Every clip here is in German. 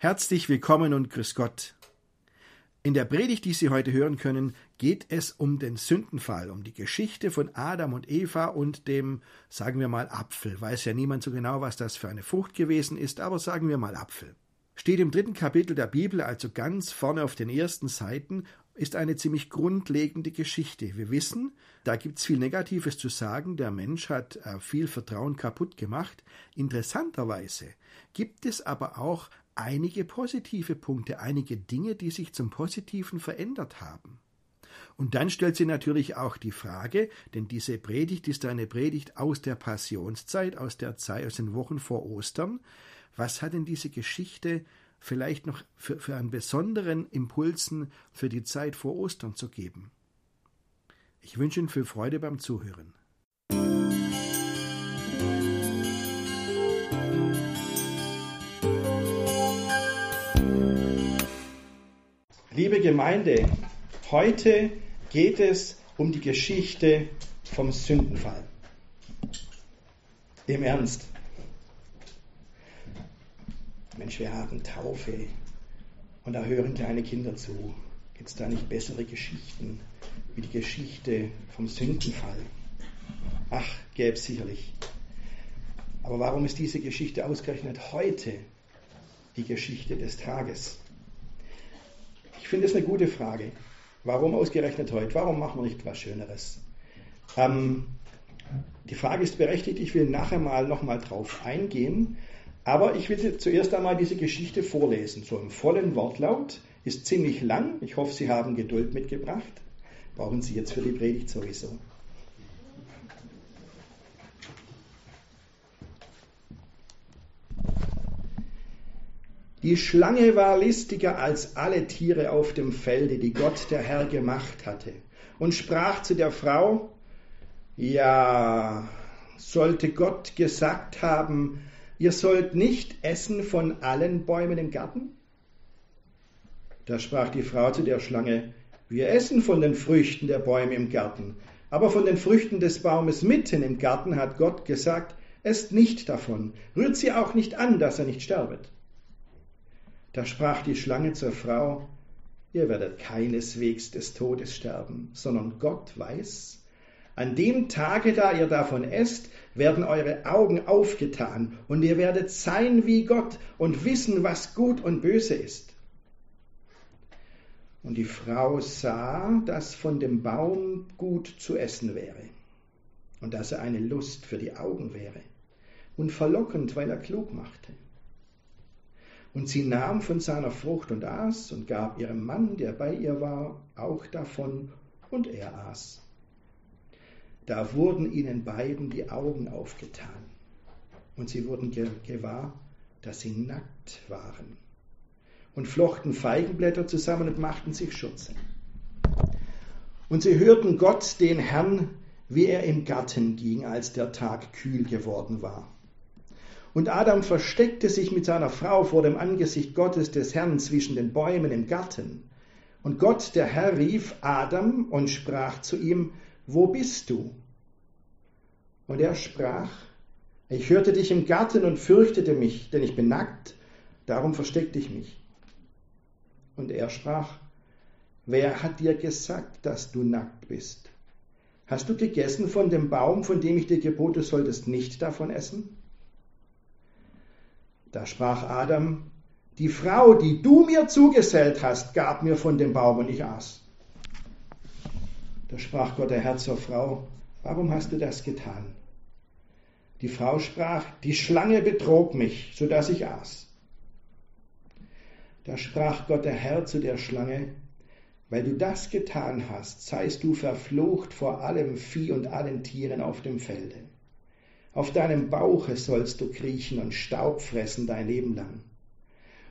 Herzlich willkommen und grüß Gott. In der Predigt, die Sie heute hören können, geht es um den Sündenfall, um die Geschichte von Adam und Eva und dem, sagen wir mal, Apfel. Weiß ja niemand so genau, was das für eine Frucht gewesen ist, aber sagen wir mal Apfel. Steht im dritten Kapitel der Bibel, also ganz vorne auf den ersten Seiten, ist eine ziemlich grundlegende Geschichte. Wir wissen, da gibt es viel Negatives zu sagen, der Mensch hat äh, viel Vertrauen kaputt gemacht. Interessanterweise gibt es aber auch einige positive Punkte, einige Dinge, die sich zum Positiven verändert haben. Und dann stellt sie natürlich auch die Frage, denn diese Predigt ist eine Predigt aus der Passionszeit, aus der Zeit, aus den Wochen vor Ostern. Was hat denn diese Geschichte vielleicht noch für, für einen besonderen Impulsen für die Zeit vor Ostern zu geben? Ich wünsche Ihnen viel Freude beim Zuhören. Liebe Gemeinde, heute geht es um die Geschichte vom Sündenfall. Im Ernst. Mensch, wir haben Taufe und da hören kleine Kinder zu. Gibt es da nicht bessere Geschichten wie die Geschichte vom Sündenfall? Ach, gäbe es sicherlich. Aber warum ist diese Geschichte ausgerechnet heute die Geschichte des Tages? Ich finde es eine gute Frage. Warum ausgerechnet heute? Warum machen wir nicht was Schöneres? Ähm, die Frage ist berechtigt. Ich will nachher mal nochmal drauf eingehen. Aber ich will zuerst einmal diese Geschichte vorlesen. So im vollen Wortlaut. Ist ziemlich lang. Ich hoffe, Sie haben Geduld mitgebracht. Brauchen Sie jetzt für die Predigt sowieso. Die Schlange war listiger als alle Tiere auf dem Felde, die Gott der Herr gemacht hatte, und sprach zu der Frau, ja, sollte Gott gesagt haben, ihr sollt nicht essen von allen Bäumen im Garten? Da sprach die Frau zu der Schlange, wir essen von den Früchten der Bäume im Garten, aber von den Früchten des Baumes mitten im Garten hat Gott gesagt, esst nicht davon, rührt sie auch nicht an, dass er nicht sterbet. Da sprach die Schlange zur Frau, ihr werdet keineswegs des Todes sterben, sondern Gott weiß, an dem Tage, da ihr davon esst, werden eure Augen aufgetan und ihr werdet sein wie Gott und wissen, was gut und böse ist. Und die Frau sah, dass von dem Baum gut zu essen wäre und dass er eine Lust für die Augen wäre und verlockend, weil er klug machte. Und sie nahm von seiner Frucht und aß und gab ihrem Mann, der bei ihr war, auch davon, und er aß. Da wurden ihnen beiden die Augen aufgetan, und sie wurden gewahr, dass sie nackt waren, und flochten Feigenblätter zusammen und machten sich Schürze. Und sie hörten Gott, den Herrn, wie er im Garten ging, als der Tag kühl geworden war. Und Adam versteckte sich mit seiner Frau vor dem Angesicht Gottes des Herrn zwischen den Bäumen im Garten. Und Gott, der Herr, rief Adam und sprach zu ihm, Wo bist du? Und er sprach, Ich hörte dich im Garten und fürchtete mich, denn ich bin nackt, darum versteckte ich mich. Und er sprach, Wer hat dir gesagt, dass du nackt bist? Hast du gegessen von dem Baum, von dem ich dir gebot, du solltest nicht davon essen? Da sprach Adam, die Frau, die du mir zugesellt hast, gab mir von dem Baum und ich aß. Da sprach Gott der Herr zur Frau, warum hast du das getan? Die Frau sprach, die Schlange betrog mich, so dass ich aß. Da sprach Gott der Herr zu der Schlange, weil du das getan hast, seist du verflucht vor allem Vieh und allen Tieren auf dem Felde. Auf deinem Bauche sollst du kriechen und Staub fressen dein Leben lang.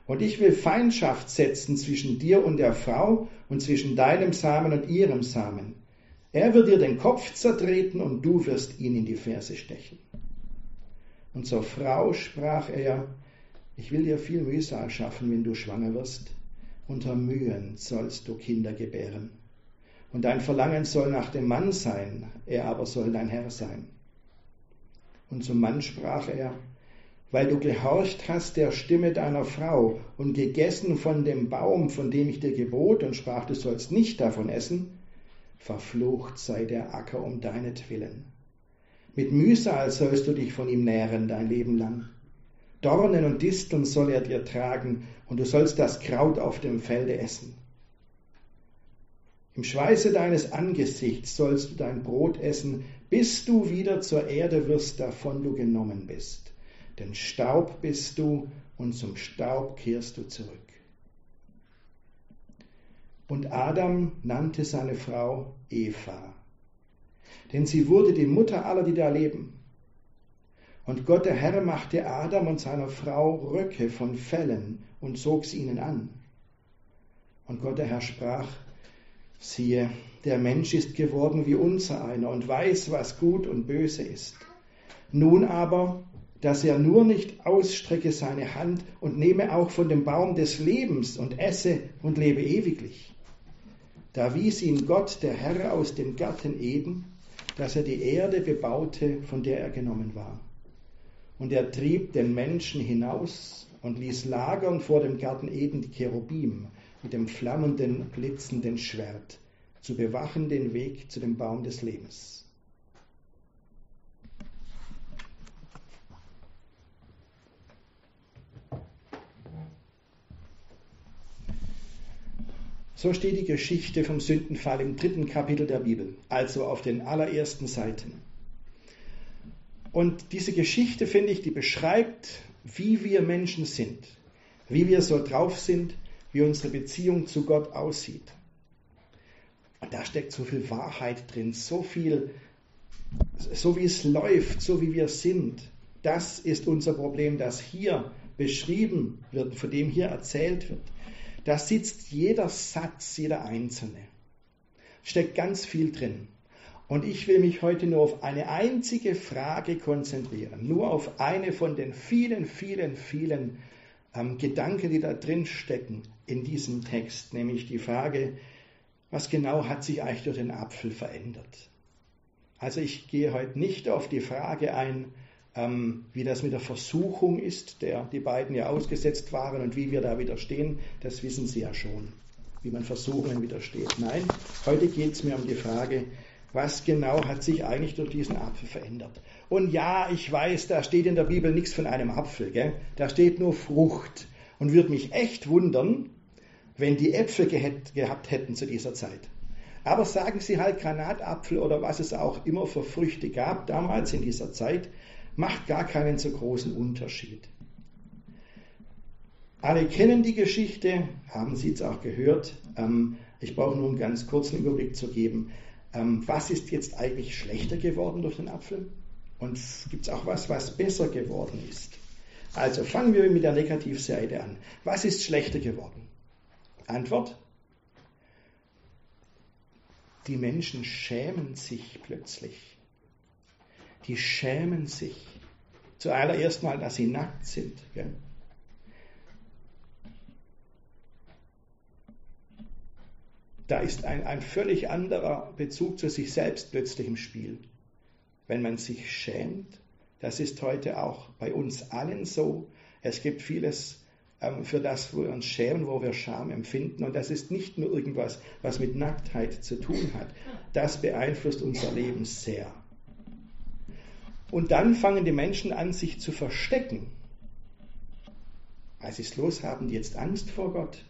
Und ich will Feindschaft setzen zwischen dir und der Frau und zwischen deinem Samen und ihrem Samen. Er wird dir den Kopf zertreten und du wirst ihn in die Ferse stechen. Und zur Frau sprach er, ich will dir viel Mühsal schaffen, wenn du schwanger wirst. Unter Mühen sollst du Kinder gebären. Und dein Verlangen soll nach dem Mann sein, er aber soll dein Herr sein. Und zum Mann sprach er, weil du gehorcht hast der Stimme deiner Frau und gegessen von dem Baum, von dem ich dir gebot und sprach, du sollst nicht davon essen, verflucht sei der Acker um deinetwillen. Mit Mühsal sollst du dich von ihm nähren dein Leben lang. Dornen und Disteln soll er dir tragen, und du sollst das Kraut auf dem Felde essen. Im Schweiße deines Angesichts sollst du dein Brot essen, bis du wieder zur Erde wirst, davon du genommen bist. Denn Staub bist du, und zum Staub kehrst du zurück. Und Adam nannte seine Frau Eva, denn sie wurde die Mutter aller, die da leben. Und Gott der Herr machte Adam und seiner Frau Röcke von Fellen und zog sie ihnen an. Und Gott der Herr sprach, siehe, der Mensch ist geworden wie unser einer und weiß, was gut und böse ist. Nun aber, dass er nur nicht ausstrecke seine Hand und nehme auch von dem Baum des Lebens und esse und lebe ewiglich. Da wies ihn Gott, der Herr, aus dem Garten Eden, dass er die Erde bebaute, von der er genommen war. Und er trieb den Menschen hinaus und ließ lagern vor dem Garten Eden die Cherubim mit dem flammenden, blitzenden Schwert, zu bewachen den Weg zu dem Baum des Lebens. So steht die Geschichte vom Sündenfall im dritten Kapitel der Bibel, also auf den allerersten Seiten. Und diese Geschichte, finde ich, die beschreibt, wie wir Menschen sind, wie wir so drauf sind, wie unsere Beziehung zu Gott aussieht. Und da steckt so viel Wahrheit drin, so viel, so wie es läuft, so wie wir sind. Das ist unser Problem, das hier beschrieben wird, von dem hier erzählt wird. Da sitzt jeder Satz, jeder einzelne. Steckt ganz viel drin. Und ich will mich heute nur auf eine einzige Frage konzentrieren, nur auf eine von den vielen, vielen, vielen ähm, Gedanken, die da drin stecken in diesem Text, nämlich die Frage, was genau hat sich eigentlich durch den Apfel verändert? Also ich gehe heute nicht auf die Frage ein, ähm, wie das mit der Versuchung ist, der die beiden ja ausgesetzt waren und wie wir da widerstehen, das wissen Sie ja schon, wie man Versuchungen widersteht. Nein, heute geht es mir um die Frage, was genau hat sich eigentlich durch diesen Apfel verändert. Und ja, ich weiß, da steht in der Bibel nichts von einem Apfel, gell? da steht nur Frucht. Und würde mich echt wundern, wenn die Äpfel gehabt hätten zu dieser Zeit. Aber sagen Sie halt Granatapfel oder was es auch immer für Früchte gab damals in dieser Zeit, macht gar keinen so großen Unterschied. Alle kennen die Geschichte, haben Sie es auch gehört. Ähm, ich brauche nur einen ganz kurzen Überblick zu geben. Ähm, was ist jetzt eigentlich schlechter geworden durch den Apfel? Und gibt es auch was, was besser geworden ist? Also fangen wir mit der Negativseite an. Was ist schlechter geworden? Antwort. Die Menschen schämen sich plötzlich. Die schämen sich. Zuallererst mal, dass sie nackt sind. Gell? Da ist ein, ein völlig anderer Bezug zu sich selbst plötzlich im Spiel. Wenn man sich schämt, das ist heute auch bei uns allen so. Es gibt vieles, für das wir uns schämen, wo wir Scham empfinden. Und das ist nicht nur irgendwas, was mit Nacktheit zu tun hat. Das beeinflusst unser Leben sehr. Und dann fangen die Menschen an, sich zu verstecken. Was ist los? Haben die jetzt Angst vor Gott?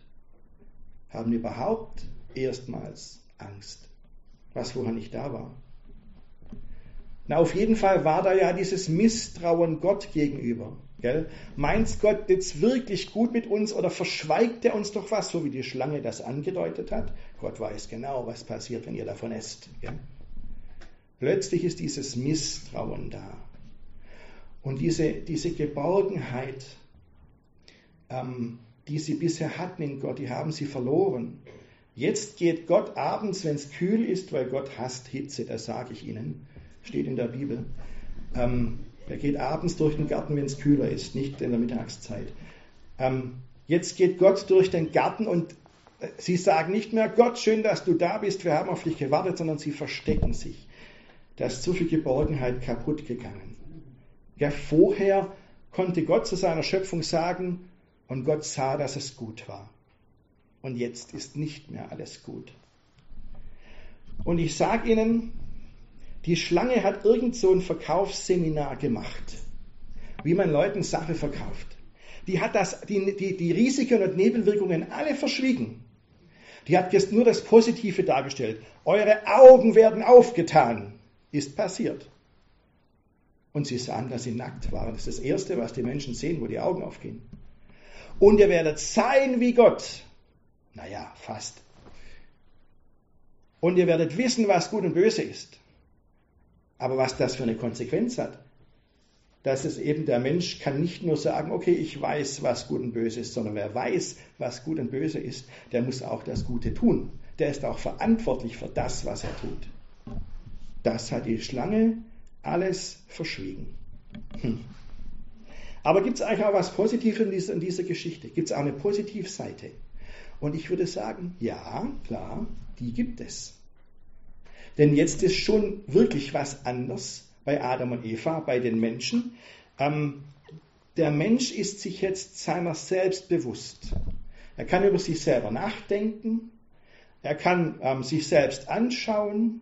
Haben überhaupt erstmals Angst, was vorher nicht da war. Na, auf jeden Fall war da ja dieses Misstrauen Gott gegenüber. Gell? Meint Gott jetzt wirklich gut mit uns oder verschweigt er uns doch was, so wie die Schlange das angedeutet hat? Gott weiß genau, was passiert, wenn ihr davon esst. Gell? Plötzlich ist dieses Misstrauen da. Und diese, diese Geborgenheit, ähm, die sie bisher hatten in Gott, die haben sie verloren. Jetzt geht Gott abends, wenn es kühl ist, weil Gott hasst Hitze, das sage ich Ihnen, steht in der Bibel. Ähm, er geht abends durch den Garten, wenn es kühler ist, nicht in der Mittagszeit. Ähm, jetzt geht Gott durch den Garten und äh, sie sagen nicht mehr, Gott, schön, dass du da bist, wir haben auf dich gewartet, sondern sie verstecken sich. Da ist zu viel Geborgenheit kaputt gegangen. Ja, vorher konnte Gott zu seiner Schöpfung sagen, und Gott sah, dass es gut war. Und jetzt ist nicht mehr alles gut. Und ich sage Ihnen, die Schlange hat irgend so ein Verkaufsseminar gemacht, wie man Leuten Sache verkauft. Die hat das, die, die, die Risiken und Nebenwirkungen alle verschwiegen. Die hat jetzt nur das Positive dargestellt. Eure Augen werden aufgetan. Ist passiert. Und sie sahen, dass sie nackt waren. Das ist das Erste, was die Menschen sehen, wo die Augen aufgehen. Und ihr werdet sein wie Gott. Naja, fast. Und ihr werdet wissen, was gut und böse ist. Aber was das für eine Konsequenz hat, dass es eben der Mensch kann nicht nur sagen, okay, ich weiß, was gut und böse ist, sondern wer weiß, was gut und böse ist, der muss auch das Gute tun. Der ist auch verantwortlich für das, was er tut. Das hat die Schlange alles verschwiegen. Hm. Aber gibt es eigentlich auch was Positives in dieser, in dieser Geschichte? Gibt es auch eine Positivseite? Und ich würde sagen, ja, klar, die gibt es. Denn jetzt ist schon wirklich was anders bei Adam und Eva, bei den Menschen. Ähm, der Mensch ist sich jetzt seiner selbst bewusst. Er kann über sich selber nachdenken. Er kann ähm, sich selbst anschauen.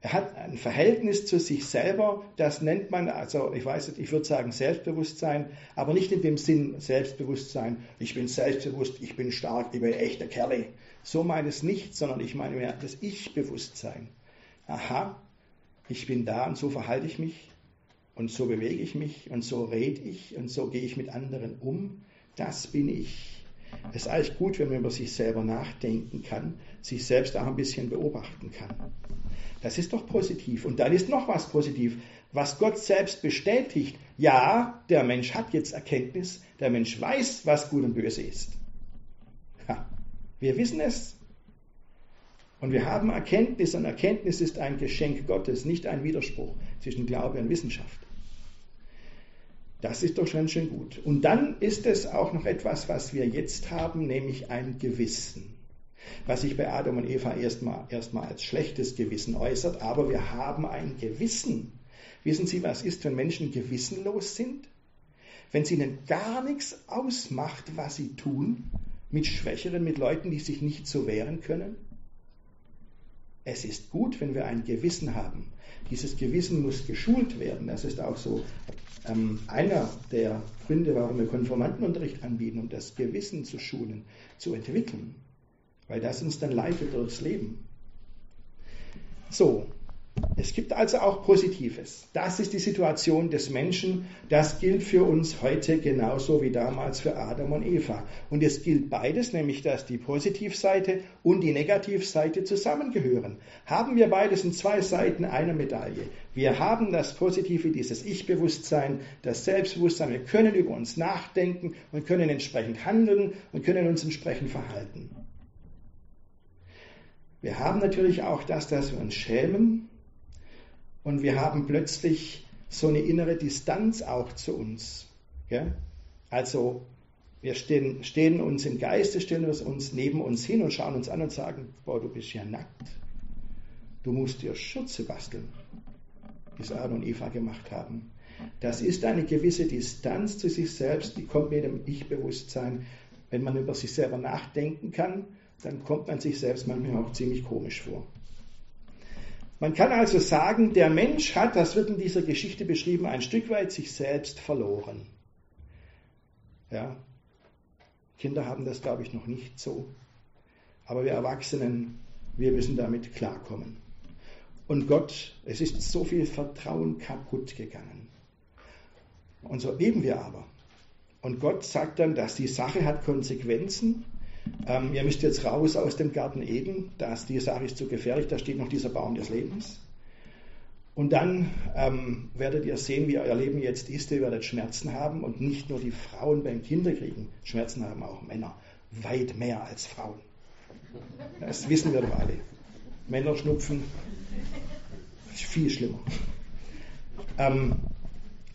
Er hat ein Verhältnis zu sich selber, das nennt man, also ich weiß nicht, ich würde sagen Selbstbewusstsein, aber nicht in dem Sinn Selbstbewusstsein, ich bin selbstbewusst, ich bin stark, ich bin echter Kerle. So meine ich es nicht, sondern ich meine mehr das Ich-Bewusstsein. Aha, ich bin da und so verhalte ich mich und so bewege ich mich und so rede ich und so gehe ich mit anderen um. Das bin ich. Es ist eigentlich gut, wenn man über sich selber nachdenken kann, sich selbst auch ein bisschen beobachten kann. Das ist doch positiv. Und dann ist noch was positiv, was Gott selbst bestätigt. Ja, der Mensch hat jetzt Erkenntnis, der Mensch weiß, was gut und böse ist. Ha, wir wissen es. Und wir haben Erkenntnis und Erkenntnis ist ein Geschenk Gottes, nicht ein Widerspruch zwischen Glaube und Wissenschaft. Das ist doch schon schön gut. Und dann ist es auch noch etwas, was wir jetzt haben, nämlich ein Gewissen was sich bei Adam und Eva erstmal, erstmal als schlechtes Gewissen äußert, aber wir haben ein Gewissen. Wissen Sie, was ist, wenn Menschen gewissenlos sind? Wenn es ihnen gar nichts ausmacht, was sie tun, mit Schwächeren, mit Leuten, die sich nicht so wehren können? Es ist gut, wenn wir ein Gewissen haben. Dieses Gewissen muss geschult werden. Das ist auch so ähm, einer der Gründe, warum wir Konformantenunterricht anbieten, um das Gewissen zu schulen, zu entwickeln weil das uns dann leitet durchs Leben. So, es gibt also auch Positives. Das ist die Situation des Menschen. Das gilt für uns heute genauso wie damals für Adam und Eva. Und es gilt beides, nämlich dass die Positivseite und die Negativseite zusammengehören. Haben wir beides in zwei Seiten einer Medaille. Wir haben das Positive, dieses Ich-Bewusstsein, das Selbstbewusstsein. Wir können über uns nachdenken und können entsprechend handeln und können uns entsprechend verhalten. Wir haben natürlich auch das, dass wir uns schämen und wir haben plötzlich so eine innere Distanz auch zu uns. Ja? Also wir stehen, stehen, uns im Geiste, stellen wir uns neben uns hin und schauen uns an und sagen, boah, du bist ja nackt. Du musst dir Schürze basteln, wie es Adam und Eva gemacht haben. Das ist eine gewisse Distanz zu sich selbst, die kommt mit dem Ich-Bewusstsein, wenn man über sich selber nachdenken kann dann kommt man sich selbst manchmal auch ziemlich komisch vor. Man kann also sagen, der Mensch hat, das wird in dieser Geschichte beschrieben, ein Stück weit sich selbst verloren. Ja, Kinder haben das, glaube ich, noch nicht so. Aber wir Erwachsenen, wir müssen damit klarkommen. Und Gott, es ist so viel Vertrauen kaputt gegangen. Und so leben wir aber. Und Gott sagt dann, dass die Sache hat Konsequenzen ähm, ihr müsst jetzt raus aus dem Garten Eden, das, die Sache ist zu gefährlich, da steht noch dieser Baum des Lebens. Und dann ähm, werdet ihr sehen, wie euer Leben jetzt ist. Ihr werdet Schmerzen haben und nicht nur die Frauen beim Kinderkriegen. Schmerzen haben auch Männer. Weit mehr als Frauen. Das wissen wir doch alle. Männer schnupfen. Viel schlimmer. Ähm,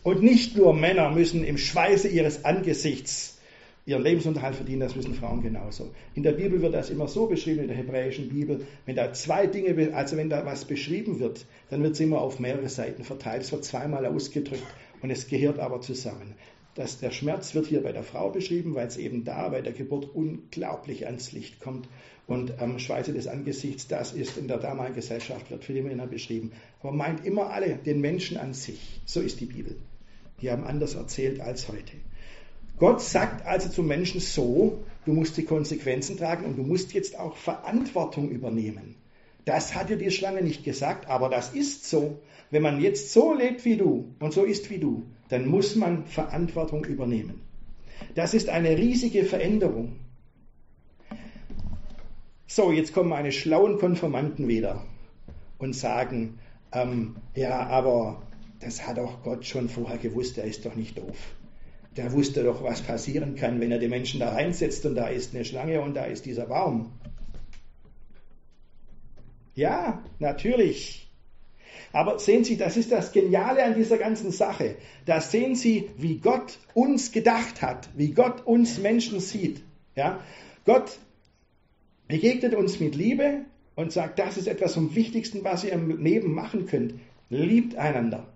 und nicht nur Männer müssen im Schweiße ihres Angesichts ihren Lebensunterhalt verdienen, das müssen Frauen genauso. In der Bibel wird das immer so beschrieben, in der hebräischen Bibel, wenn da zwei Dinge, also wenn da was beschrieben wird, dann wird es immer auf mehrere Seiten verteilt, es wird zweimal ausgedrückt und es gehört aber zusammen. dass der Schmerz wird hier bei der Frau beschrieben, weil es eben da bei der Geburt unglaublich ans Licht kommt. Und am Schweiße des Angesichts, das ist in der damaligen Gesellschaft, wird für die Männer beschrieben. Aber meint immer alle, den Menschen an sich. So ist die Bibel. Die haben anders erzählt als heute. Gott sagt also zum Menschen so, du musst die Konsequenzen tragen und du musst jetzt auch Verantwortung übernehmen. Das hat dir die Schlange nicht gesagt, aber das ist so. Wenn man jetzt so lebt wie du und so ist wie du, dann muss man Verantwortung übernehmen. Das ist eine riesige Veränderung. So, jetzt kommen meine schlauen Konformanten wieder und sagen, ähm, ja, aber das hat doch Gott schon vorher gewusst, er ist doch nicht doof. Der wusste doch, was passieren kann, wenn er die Menschen da reinsetzt und da ist eine Schlange und da ist dieser Baum. Ja, natürlich. Aber sehen Sie, das ist das Geniale an dieser ganzen Sache. Da sehen Sie, wie Gott uns gedacht hat, wie Gott uns Menschen sieht. Ja? Gott begegnet uns mit Liebe und sagt, das ist etwas vom Wichtigsten, was ihr im Leben machen könnt. Liebt einander.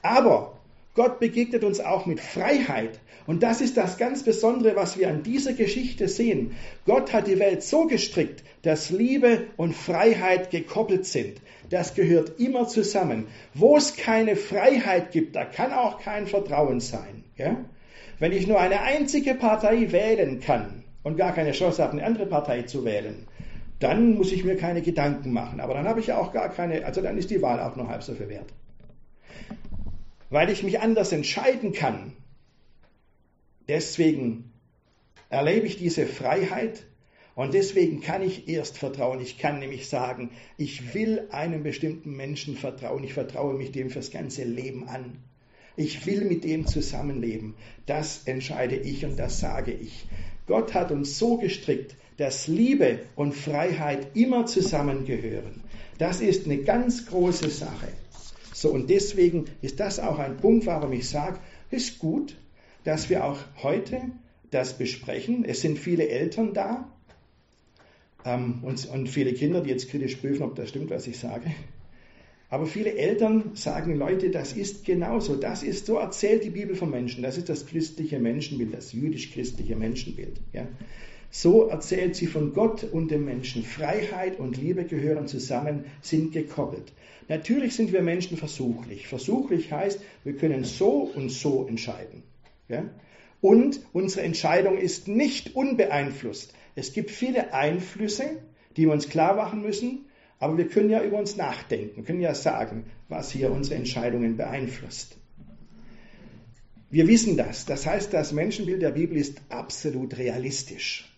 Aber Gott begegnet uns auch mit Freiheit. Und das ist das ganz Besondere, was wir an dieser Geschichte sehen. Gott hat die Welt so gestrickt, dass Liebe und Freiheit gekoppelt sind. Das gehört immer zusammen. Wo es keine Freiheit gibt, da kann auch kein Vertrauen sein. Ja? Wenn ich nur eine einzige Partei wählen kann und gar keine Chance habe, eine andere Partei zu wählen, dann muss ich mir keine Gedanken machen. Aber dann habe ich auch gar keine, also dann ist die Wahl auch nur halb so viel wert weil ich mich anders entscheiden kann. Deswegen erlebe ich diese Freiheit und deswegen kann ich erst vertrauen. Ich kann nämlich sagen, ich will einem bestimmten Menschen vertrauen. Ich vertraue mich dem fürs ganze Leben an. Ich will mit dem zusammenleben. Das entscheide ich und das sage ich. Gott hat uns so gestrickt, dass Liebe und Freiheit immer zusammengehören. Das ist eine ganz große Sache. So, und deswegen ist das auch ein Punkt, warum ich sage, ist gut, dass wir auch heute das besprechen. Es sind viele Eltern da ähm, und, und viele Kinder, die jetzt kritisch prüfen, ob das stimmt, was ich sage. Aber viele Eltern sagen, Leute, das ist genauso. Das ist, so erzählt die Bibel vom Menschen. Das ist das christliche Menschenbild, das jüdisch-christliche Menschenbild. Ja. So erzählt sie von Gott und dem Menschen. Freiheit und Liebe gehören zusammen, sind gekoppelt. Natürlich sind wir Menschen versuchlich. Versuchlich heißt, wir können so und so entscheiden. Ja? Und unsere Entscheidung ist nicht unbeeinflusst. Es gibt viele Einflüsse, die wir uns klar machen müssen, aber wir können ja über uns nachdenken, können ja sagen, was hier unsere Entscheidungen beeinflusst. Wir wissen das. Das heißt, das Menschenbild der Bibel ist absolut realistisch.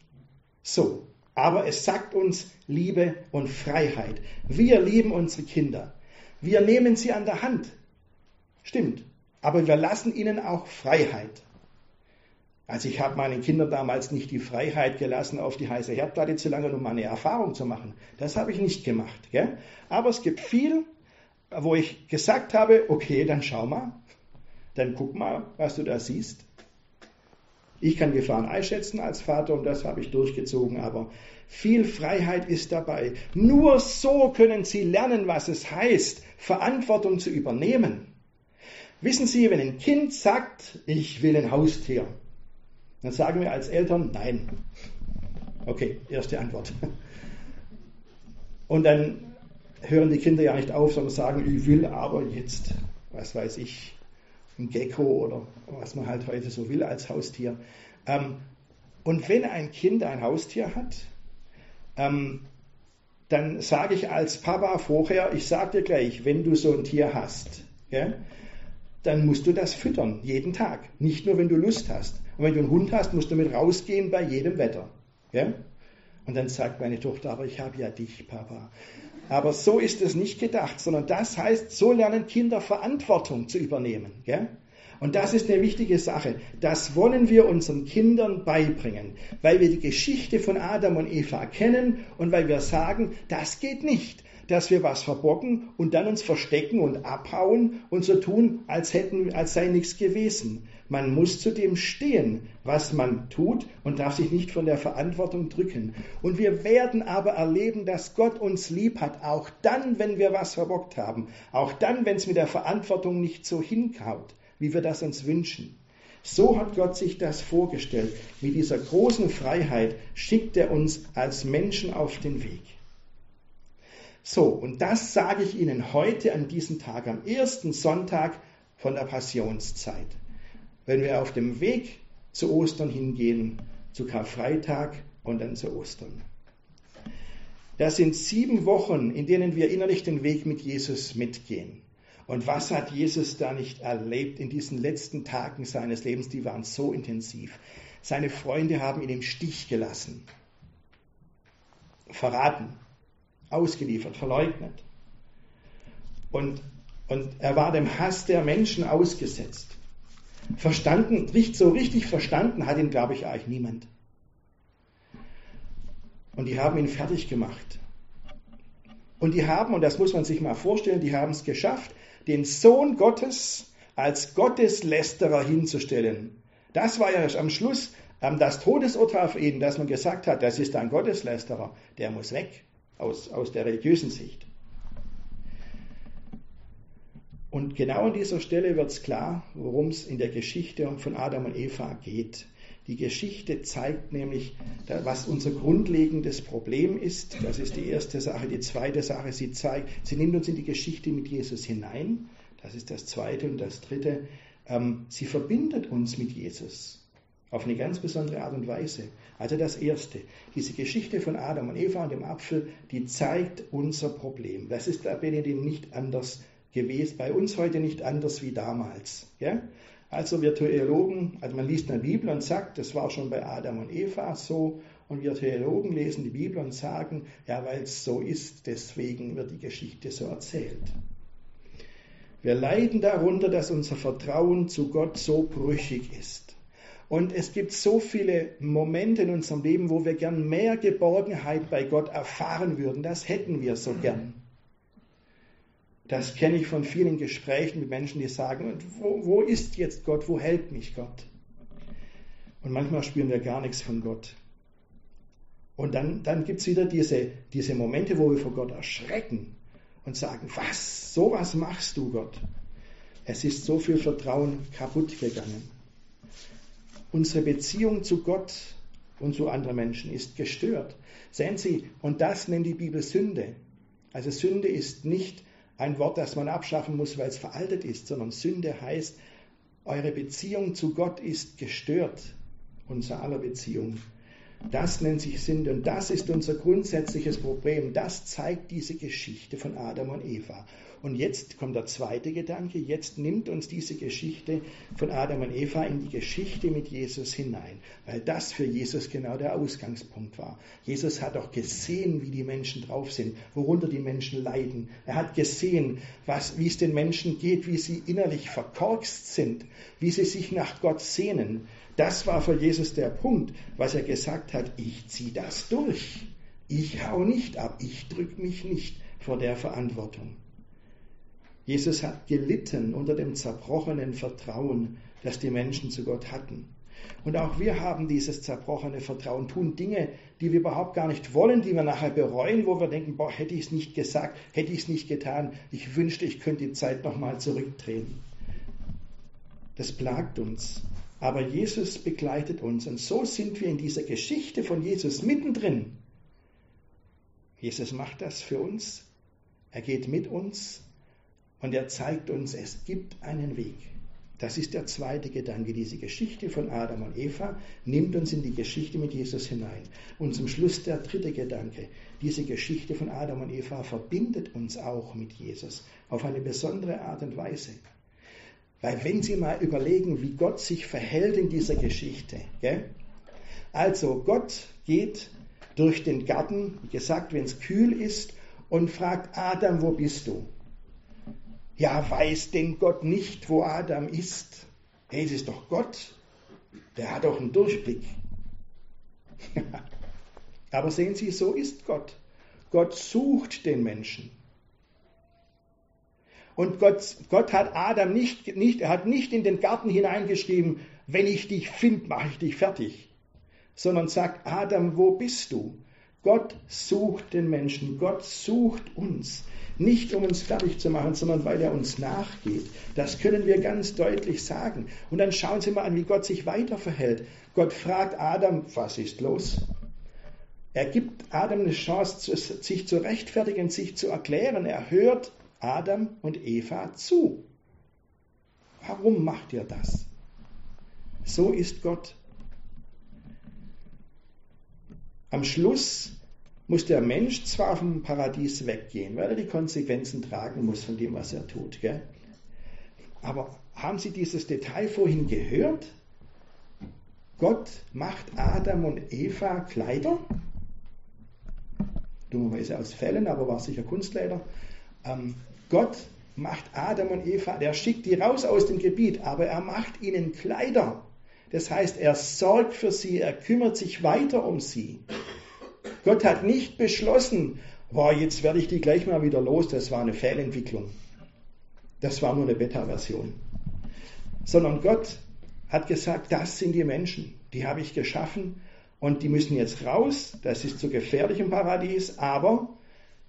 So, aber es sagt uns Liebe und Freiheit. Wir lieben unsere Kinder. Wir nehmen sie an der Hand. Stimmt. Aber wir lassen ihnen auch Freiheit. Also ich habe meinen Kindern damals nicht die Freiheit gelassen, auf die heiße Herdplatte zu langen, um meine Erfahrung zu machen. Das habe ich nicht gemacht. Gell? Aber es gibt viel, wo ich gesagt habe, okay, dann schau mal, dann guck mal, was du da siehst. Ich kann Gefahren einschätzen als Vater und das habe ich durchgezogen, aber viel Freiheit ist dabei. Nur so können Sie lernen, was es heißt, Verantwortung zu übernehmen. Wissen Sie, wenn ein Kind sagt, ich will ein Haustier, dann sagen wir als Eltern nein. Okay, erste Antwort. Und dann hören die Kinder ja nicht auf, sondern sagen, ich will aber jetzt, was weiß ich, ein Gecko oder was man halt heute so will als Haustier. Ähm, und wenn ein Kind ein Haustier hat, ähm, dann sage ich als Papa vorher, ich sage dir gleich, wenn du so ein Tier hast, ja, dann musst du das füttern, jeden Tag. Nicht nur, wenn du Lust hast. Und wenn du einen Hund hast, musst du mit rausgehen bei jedem Wetter. Ja? Und dann sagt meine Tochter, aber ich habe ja dich, Papa. Aber so ist es nicht gedacht, sondern das heißt, so lernen Kinder Verantwortung zu übernehmen. Gell? Und das ist eine wichtige Sache. Das wollen wir unseren Kindern beibringen, weil wir die Geschichte von Adam und Eva kennen und weil wir sagen, das geht nicht, dass wir was verbocken und dann uns verstecken und abhauen und so tun, als hätten, als sei nichts gewesen. Man muss zu dem stehen, was man tut und darf sich nicht von der Verantwortung drücken. Und wir werden aber erleben, dass Gott uns lieb hat, auch dann, wenn wir was verbockt haben, auch dann, wenn es mit der Verantwortung nicht so hinkaut. wie wir das uns wünschen. So hat Gott sich das vorgestellt. Mit dieser großen Freiheit schickt er uns als Menschen auf den Weg. So, und das sage ich Ihnen heute an diesem Tag, am ersten Sonntag von der Passionszeit. Wenn wir auf dem Weg zu Ostern hingehen, zu Karfreitag und dann zu Ostern. Das sind sieben Wochen, in denen wir innerlich den Weg mit Jesus mitgehen. Und was hat Jesus da nicht erlebt in diesen letzten Tagen seines Lebens? Die waren so intensiv. Seine Freunde haben ihn im Stich gelassen, verraten, ausgeliefert, verleugnet. Und, und er war dem Hass der Menschen ausgesetzt. Verstanden, so richtig verstanden hat ihn, glaube ich, eigentlich niemand. Und die haben ihn fertig gemacht. Und die haben, und das muss man sich mal vorstellen, die haben es geschafft, den Sohn Gottes als Gotteslästerer hinzustellen. Das war ja am Schluss ähm, das Todesurteil für ihn, dass man gesagt hat, das ist ein Gotteslästerer, der muss weg aus, aus der religiösen Sicht. Und genau an dieser Stelle wird es klar, worum es in der Geschichte von Adam und Eva geht. Die Geschichte zeigt nämlich, was unser grundlegendes Problem ist. Das ist die erste Sache. Die zweite Sache, sie zeigt, sie nimmt uns in die Geschichte mit Jesus hinein. Das ist das zweite. Und das dritte, ähm, sie verbindet uns mit Jesus auf eine ganz besondere Art und Weise. Also das erste, diese Geschichte von Adam und Eva und dem Apfel, die zeigt unser Problem. Das ist bei Benedikt nicht anders gewesen, bei uns heute nicht anders wie damals. Ja? Also wir Theologen, also man liest eine Bibel und sagt, das war schon bei Adam und Eva so, und wir Theologen lesen die Bibel und sagen, ja, weil es so ist, deswegen wird die Geschichte so erzählt. Wir leiden darunter, dass unser Vertrauen zu Gott so brüchig ist. Und es gibt so viele Momente in unserem Leben, wo wir gern mehr Geborgenheit bei Gott erfahren würden. Das hätten wir so gern. Das kenne ich von vielen Gesprächen mit Menschen, die sagen, wo, wo ist jetzt Gott, wo hält mich Gott? Und manchmal spüren wir gar nichts von Gott. Und dann, dann gibt es wieder diese, diese Momente, wo wir vor Gott erschrecken und sagen, was, sowas machst du Gott? Es ist so viel Vertrauen kaputt gegangen. Unsere Beziehung zu Gott und zu anderen Menschen ist gestört. Sehen Sie, und das nennt die Bibel Sünde. Also Sünde ist nicht ein Wort, das man abschaffen muss, weil es veraltet ist, sondern Sünde heißt, eure Beziehung zu Gott ist gestört, unser aller Beziehung. Das nennt sich Sünde und das ist unser grundsätzliches Problem. Das zeigt diese Geschichte von Adam und Eva. Und jetzt kommt der zweite Gedanke, jetzt nimmt uns diese Geschichte von Adam und Eva in die Geschichte mit Jesus hinein, weil das für Jesus genau der Ausgangspunkt war. Jesus hat auch gesehen, wie die Menschen drauf sind, worunter die Menschen leiden. Er hat gesehen, was, wie es den Menschen geht, wie sie innerlich verkorkst sind, wie sie sich nach Gott sehnen. Das war für Jesus der Punkt, was er gesagt hat, ich ziehe das durch. Ich hau nicht ab, ich drück mich nicht vor der Verantwortung. Jesus hat gelitten unter dem zerbrochenen Vertrauen, das die Menschen zu Gott hatten. Und auch wir haben dieses zerbrochene Vertrauen, tun Dinge, die wir überhaupt gar nicht wollen, die wir nachher bereuen, wo wir denken, boah, hätte ich es nicht gesagt, hätte ich es nicht getan, ich wünschte, ich könnte die Zeit nochmal zurückdrehen. Das plagt uns. Aber Jesus begleitet uns und so sind wir in dieser Geschichte von Jesus mittendrin. Jesus macht das für uns. Er geht mit uns und er zeigt uns, es gibt einen Weg. Das ist der zweite Gedanke. Diese Geschichte von Adam und Eva nimmt uns in die Geschichte mit Jesus hinein. Und zum Schluss der dritte Gedanke. Diese Geschichte von Adam und Eva verbindet uns auch mit Jesus auf eine besondere Art und Weise. Weil wenn Sie mal überlegen, wie Gott sich verhält in dieser Geschichte. Gell? Also Gott geht durch den Garten, wie gesagt, wenn es kühl ist, und fragt Adam, wo bist du? Ja, weiß denn Gott nicht, wo Adam ist? Hey, es ist doch Gott. Der hat doch einen Durchblick. Aber sehen Sie, so ist Gott. Gott sucht den Menschen. Und Gott, Gott hat Adam nicht, nicht, er hat nicht in den Garten hineingeschrieben, wenn ich dich finde, mache ich dich fertig. Sondern sagt, Adam, wo bist du? Gott sucht den Menschen, Gott sucht uns. Nicht um uns fertig zu machen, sondern weil er uns nachgeht. Das können wir ganz deutlich sagen. Und dann schauen Sie mal an, wie Gott sich weiter verhält. Gott fragt Adam, was ist los? Er gibt Adam eine Chance, sich zu rechtfertigen, sich zu erklären. Er hört Adam und Eva zu. Warum macht ihr das? So ist Gott. Am Schluss muss der Mensch zwar vom Paradies weggehen, weil er die Konsequenzen tragen muss von dem, was er tut. Gell? Aber haben Sie dieses Detail vorhin gehört? Gott macht Adam und Eva Kleider. Dummerweise aus Fällen, aber war sicher Kunstleder. Ähm, Gott macht Adam und Eva, der schickt die raus aus dem Gebiet, aber er macht ihnen Kleider. Das heißt, er sorgt für sie, er kümmert sich weiter um sie. Gott hat nicht beschlossen, boah, jetzt werde ich die gleich mal wieder los, das war eine Fehlentwicklung. Das war nur eine Beta-Version. Sondern Gott hat gesagt, das sind die Menschen, die habe ich geschaffen und die müssen jetzt raus, das ist zu gefährlich im Paradies, aber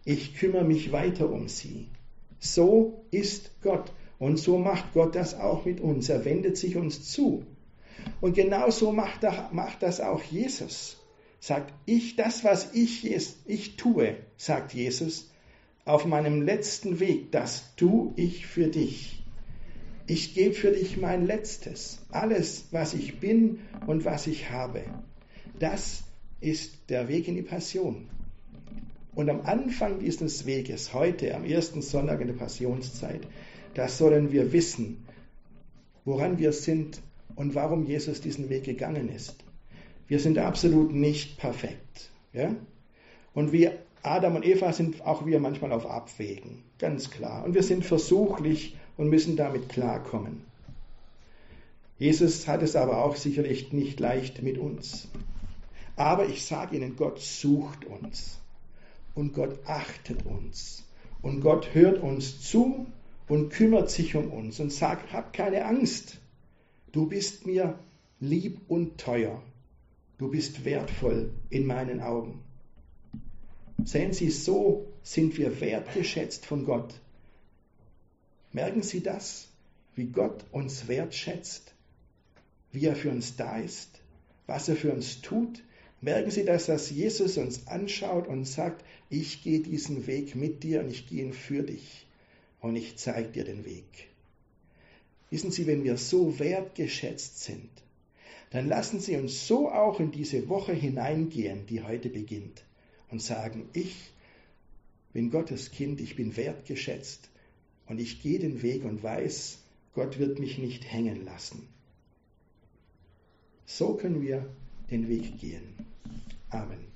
ich kümmere mich weiter um sie. So ist Gott und so macht Gott das auch mit uns. Er wendet sich uns zu. Und genauso macht, macht das auch Jesus sagt, ich, das, was ich, ich tue, sagt Jesus, auf meinem letzten Weg, das tue ich für dich. Ich gebe für dich mein Letztes. Alles, was ich bin und was ich habe. Das ist der Weg in die Passion. Und am Anfang dieses Weges, heute, am ersten Sonntag in der Passionszeit, da sollen wir wissen, woran wir sind und warum Jesus diesen Weg gegangen ist. Wir sind absolut nicht perfekt. Ja? Und wie Adam und Eva sind auch wir manchmal auf Abwägen, ganz klar. Und wir sind versuchlich und müssen damit klarkommen. Jesus hat es aber auch sicherlich nicht leicht mit uns. Aber ich sage Ihnen, Gott sucht uns und Gott achtet uns und Gott hört uns zu und kümmert sich um uns und sagt, hab keine Angst, du bist mir lieb und teuer. Du bist wertvoll in meinen Augen. Sehen Sie, so sind wir wertgeschätzt von Gott. Merken Sie das, wie Gott uns wertschätzt, wie er für uns da ist, was er für uns tut. Merken Sie das, dass Jesus uns anschaut und sagt, ich gehe diesen Weg mit dir und ich gehe ihn für dich und ich zeige dir den Weg. Wissen Sie, wenn wir so wertgeschätzt sind, dann lassen Sie uns so auch in diese Woche hineingehen, die heute beginnt, und sagen, ich bin Gottes Kind, ich bin wertgeschätzt und ich gehe den Weg und weiß, Gott wird mich nicht hängen lassen. So können wir den Weg gehen. Amen.